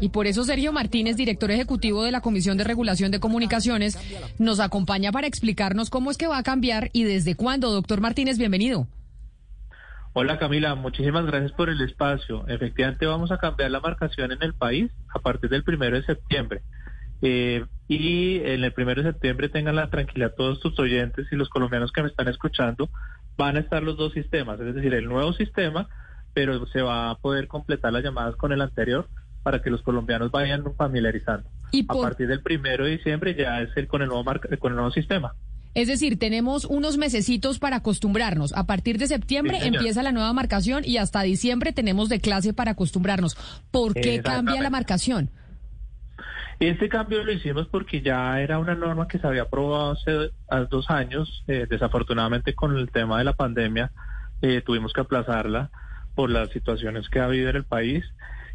Y por eso Sergio Martínez, director ejecutivo de la Comisión de Regulación de Comunicaciones, nos acompaña para explicarnos cómo es que va a cambiar y desde cuándo. Doctor Martínez, bienvenido. Hola Camila, muchísimas gracias por el espacio. Efectivamente vamos a cambiar la marcación en el país a partir del primero de septiembre. Eh, y en el primero de septiembre tengan la tranquilidad todos tus oyentes y los colombianos que me están escuchando, van a estar los dos sistemas, es decir, el nuevo sistema, pero se va a poder completar las llamadas con el anterior para que los colombianos vayan familiarizando. A partir del primero de diciembre ya es el con el nuevo con el nuevo sistema. Es decir, tenemos unos mesecitos para acostumbrarnos. A partir de septiembre empieza la nueva marcación y hasta diciembre tenemos de clase para acostumbrarnos. ¿Por qué cambia la marcación? Este cambio lo hicimos porque ya era una norma que se había aprobado hace dos años. Eh, desafortunadamente con el tema de la pandemia eh, tuvimos que aplazarla por las situaciones que ha habido en el país.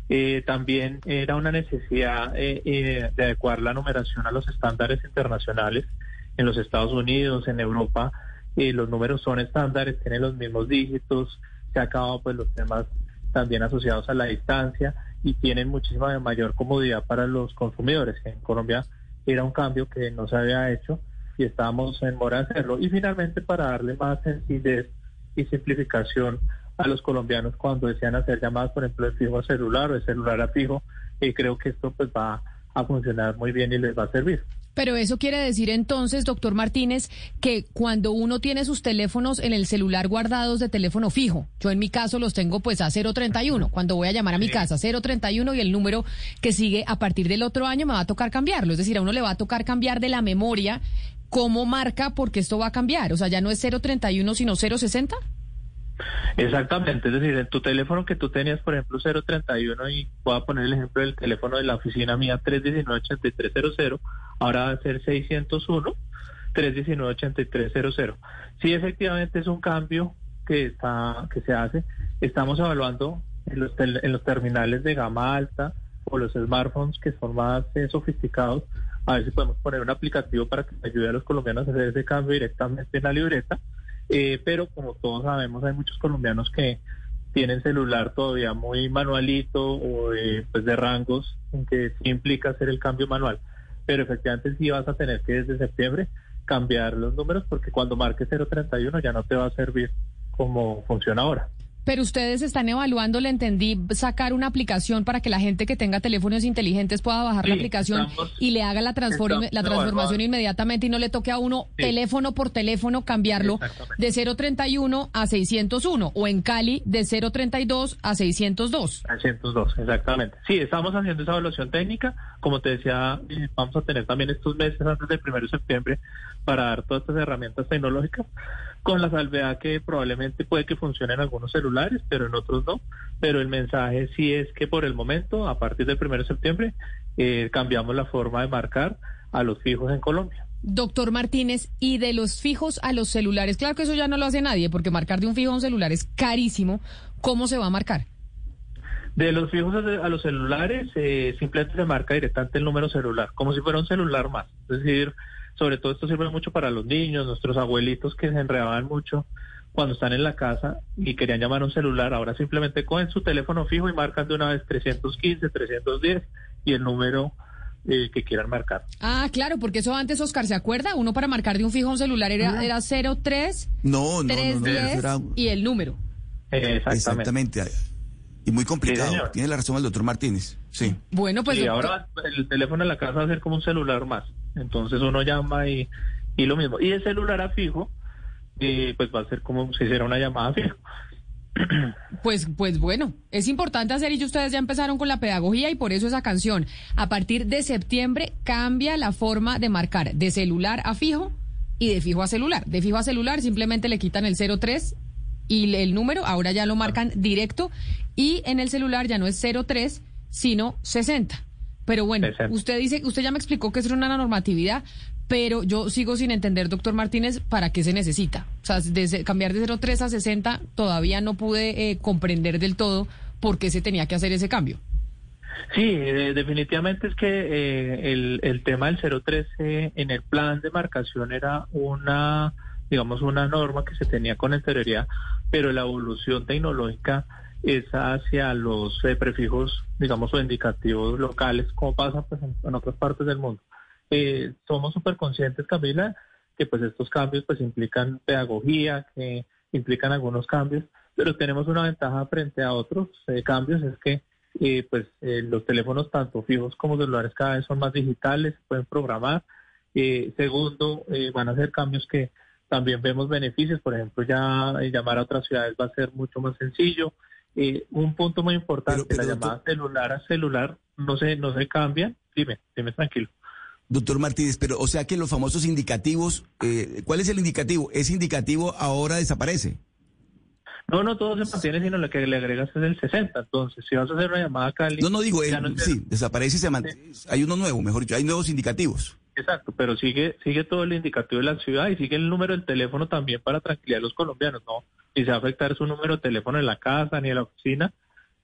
Eh, también era una necesidad de adecuar la numeración a los estándares internacionales. En los Estados Unidos, en Europa, los números son estándares, tienen los mismos dígitos, se ha acabado pues los temas también asociados a la distancia y tienen muchísima mayor comodidad para los consumidores. En Colombia era un cambio que no se había hecho y estábamos en mora de hacerlo. Y finalmente para darle más sencillez y simplificación a los colombianos cuando desean hacer llamadas, por ejemplo, de fijo a celular o de celular a fijo, y creo que esto pues va a funcionar muy bien y les va a servir. Pero eso quiere decir entonces, doctor Martínez, que cuando uno tiene sus teléfonos en el celular guardados de teléfono fijo, yo en mi caso los tengo pues a 031, cuando voy a llamar a mi casa, 031 y el número que sigue a partir del otro año me va a tocar cambiarlo, es decir, a uno le va a tocar cambiar de la memoria cómo marca porque esto va a cambiar, o sea, ya no es 031 sino 060. Exactamente, es decir, en tu teléfono que tú tenías, por ejemplo, 031 y voy a poner el ejemplo del teléfono de la oficina mía 319-8300, ahora va a ser 601 319-8300. Sí, efectivamente es un cambio que está que se hace. Estamos evaluando en los, terminales de gama alta o los smartphones que son más eh, sofisticados, a ver si podemos poner un aplicativo para que ayude a los colombianos a hacer ese cambio directamente en la libreta eh, pero como todos sabemos, hay muchos colombianos que tienen celular todavía muy manualito o pues de rangos en que sí implica hacer el cambio manual. Pero efectivamente sí vas a tener que desde septiembre cambiar los números porque cuando marques 031 ya no te va a servir como funciona ahora. Pero ustedes están evaluando, le entendí, sacar una aplicación para que la gente que tenga teléfonos inteligentes pueda bajar la aplicación y le haga la, la transformación inmediatamente y no le toque a uno teléfono por teléfono cambiarlo de 031 a 601 o en Cali de 032 a 602. 602, exactamente. Sí, estamos haciendo esa evaluación técnica. Como te decía, eh, vamos a tener también estos meses antes del 1 de septiembre para dar todas estas herramientas tecnológicas con la salvedad que probablemente puede que funcione en algunos celulares, pero en otros no. Pero el mensaje sí es que por el momento, a partir del 1 de septiembre, eh, cambiamos la forma de marcar a los fijos en Colombia. Doctor Martínez, y de los fijos a los celulares, claro que eso ya no lo hace nadie, porque marcar de un fijo a un celular es carísimo. ¿Cómo se va a marcar? De los fijos a los celulares, eh, simplemente se marca directamente el número celular, como si fuera un celular más. Es decir, sobre todo esto sirve mucho para los niños, nuestros abuelitos que se enredaban mucho cuando están en la casa y querían llamar a un celular. Ahora simplemente cogen su teléfono fijo y marcan de una vez 315, 310 y el número eh, que quieran marcar. Ah, claro, porque eso antes, Oscar, ¿se acuerda? Uno para marcar de un fijo a un celular era, era 03, no, no, y el número. Exactamente. Exactamente. Y muy complicado. Tiene la razón el doctor Martínez. Sí. Bueno, pues. Y ahora el teléfono en la casa va a ser como un celular más. Entonces uno llama y, y lo mismo. Y el celular a fijo, eh, pues va a ser como si hiciera una llamada fijo. Pues, pues bueno, es importante hacer y ustedes ya empezaron con la pedagogía y por eso esa canción. A partir de septiembre cambia la forma de marcar de celular a fijo y de fijo a celular. De fijo a celular simplemente le quitan el 03 y el número, ahora ya lo marcan directo y en el celular ya no es 03 sino 60. Pero bueno, usted dice, usted ya me explicó que es una normatividad, pero yo sigo sin entender, doctor Martínez, para qué se necesita. O sea, desde cambiar de 0,3 a 60 todavía no pude eh, comprender del todo por qué se tenía que hacer ese cambio. Sí, eh, definitivamente es que eh, el, el, tema del 013 en el plan de marcación era una, digamos, una norma que se tenía con anterioridad, pero la evolución tecnológica es hacia los prefijos, digamos, o indicativos locales, como pasa pues, en otras partes del mundo. Eh, somos súper conscientes, Camila, que pues estos cambios pues implican pedagogía, que implican algunos cambios, pero tenemos una ventaja frente a otros eh, cambios, es que eh, pues los teléfonos tanto fijos como celulares cada vez son más digitales, pueden programar. segundo, van a ser cambios que también vemos beneficios, por ejemplo, ya llamar a otras ciudades va a ser mucho más sencillo. un punto muy importante, la llamada celular a celular no se, no se cambia. Dime, dime tranquilo. Doctor Martínez, pero o sea que los famosos indicativos, eh, ¿cuál es el indicativo? ¿Ese indicativo ahora desaparece? No, no, todo se mantiene, sino lo que le agregas es el 60. Entonces, si vas a hacer una llamada a Cali... No, no digo, sí, desaparece y se mantiene. Hay uno nuevo, mejor dicho, hay nuevos indicativos. Exacto, pero sigue sigue todo el indicativo de la ciudad y sigue el número del teléfono también para tranquilidad de los colombianos, ¿no? Ni se va a afectar su número de teléfono en la casa ni en la oficina.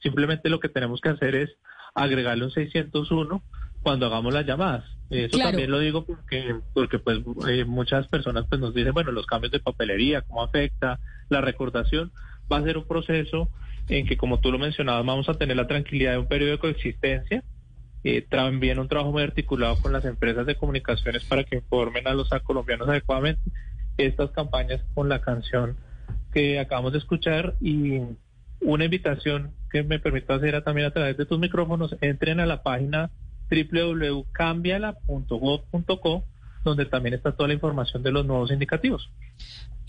Simplemente lo que tenemos que hacer es agregarle un 601 cuando hagamos las llamadas. Eso también lo digo porque, porque pues eh, muchas personas pues nos dicen, bueno, los cambios de papelería, cómo afecta la recordación, va a ser un proceso en que, como tú lo mencionabas, vamos a tener la tranquilidad de un periodo de coexistencia, eh, también un trabajo muy articulado con las empresas de comunicaciones para que informen a los colombianos adecuadamente estas campañas con la canción que acabamos de escuchar y una invitación que me permito hacer también a través de tus micrófonos, entren a la página www.cambiala.gov.co, donde también está toda la información de los nuevos indicativos.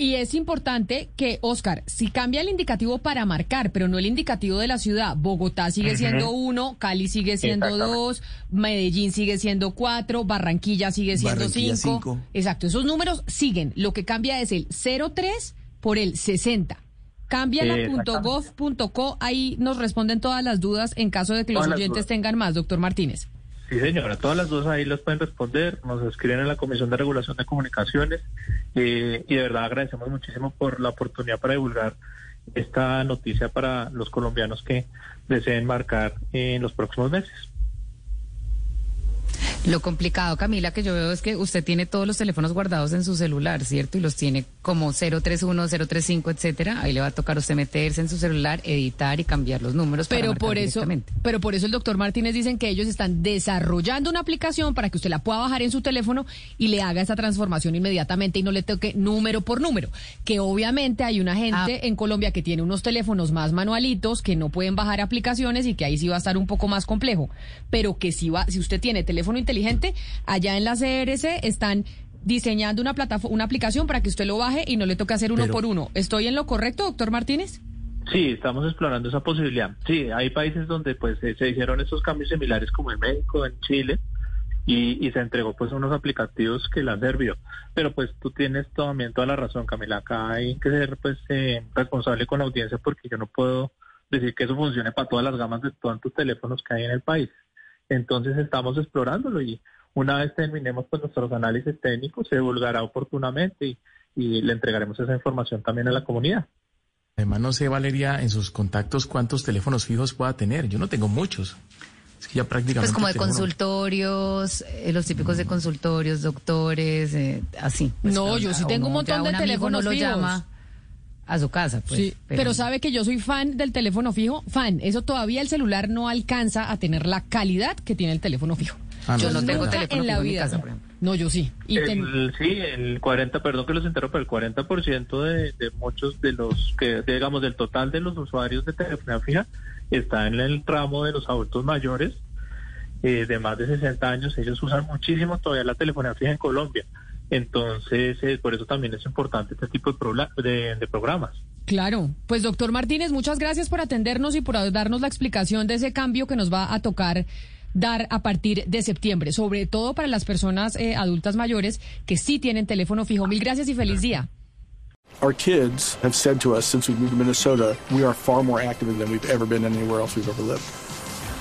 Y es importante que, Oscar, si cambia el indicativo para marcar, pero no el indicativo de la ciudad, Bogotá sigue siendo uno, Cali sigue siendo dos, Medellín sigue siendo cuatro, Barranquilla sigue siendo cinco. Exacto, esos números siguen. Lo que cambia es el 03 por el 60. Cambiala.gov.co, ahí nos responden todas las dudas en caso de que los oyentes tengan más, doctor Martínez. Sí, señora, todas las dudas ahí las pueden responder, nos escriben en la Comisión de Regulación de Comunicaciones eh, y de verdad agradecemos muchísimo por la oportunidad para divulgar esta noticia para los colombianos que deseen marcar en los próximos meses. Lo complicado, Camila, que yo veo es que usted tiene todos los teléfonos guardados en su celular, ¿cierto? Y los tiene como 031, 035, etcétera. Ahí le va a tocar a usted meterse en su celular, editar y cambiar los números pero por eso, Pero por eso el doctor Martínez dicen que ellos están desarrollando una aplicación para que usted la pueda bajar en su teléfono y le haga esa transformación inmediatamente y no le toque número por número. Que obviamente hay una gente ah. en Colombia que tiene unos teléfonos más manualitos que no pueden bajar aplicaciones y que ahí sí va a estar un poco más complejo. Pero que si va, si usted tiene teléfono inteligente, allá en la CRC están diseñando una plataforma, una aplicación para que usted lo baje y no le toque hacer uno por uno. ¿Estoy en lo correcto, doctor Martínez? Sí, estamos explorando esa posibilidad. Sí, hay países donde pues se hicieron estos cambios similares como en México, en Chile, y, se entregó pues unos aplicativos que la han servido. Pero pues tú tienes también toda la razón, Camila. Acá hay que ser pues eh, responsable con la audiencia porque yo no puedo decir que eso funcione para todas las gamas de todos tus teléfonos que hay en el país. Entonces estamos explorándolo y una vez terminemos con nuestros análisis técnicos se divulgará oportunamente y, le entregaremos esa información también a la comunidad. Además, no sé, Valeria, en sus contactos cuántos teléfonos fijos pueda tener. Yo no tengo muchos. Es que ya prácticamente. Pues como de consultorios, eh, los típicos de consultorios, doctores, eh, así. Pues no, yo sí tengo un montón de teléfonos fijos. Lo llama a su casa. Pues, sí, pero... sabe que yo soy fan del teléfono fijo, fan. Eso todavía el celular no alcanza a tener la calidad que tiene el teléfono fijo. Ah, yo no, tengo teléfono en la vida. En casa, por ejemplo. No, yo sí. Y el, Sí, el 40, perdón que los entero, pero el 40% de, de muchos de los que, digamos, del total de los usuarios de telefonía fija está en el tramo de los adultos mayores eh, de más de 60 años. Ellos usan muchísimo todavía la telefonía fija en Colombia. Entonces, eh, por eso también es importante este tipo de, de, programas. Claro, pues doctor Martínez, muchas gracias por atendernos y por darnos la explicación de ese cambio que nos va a tocar dar a partir de septiembre, sobre todo para las personas eh, adultas mayores que sí tienen teléfono fijo. Mil gracias y feliz día. Our kids have said to us since we moved to Minnesota, we are far more active than we've ever been anywhere else we've ever lived.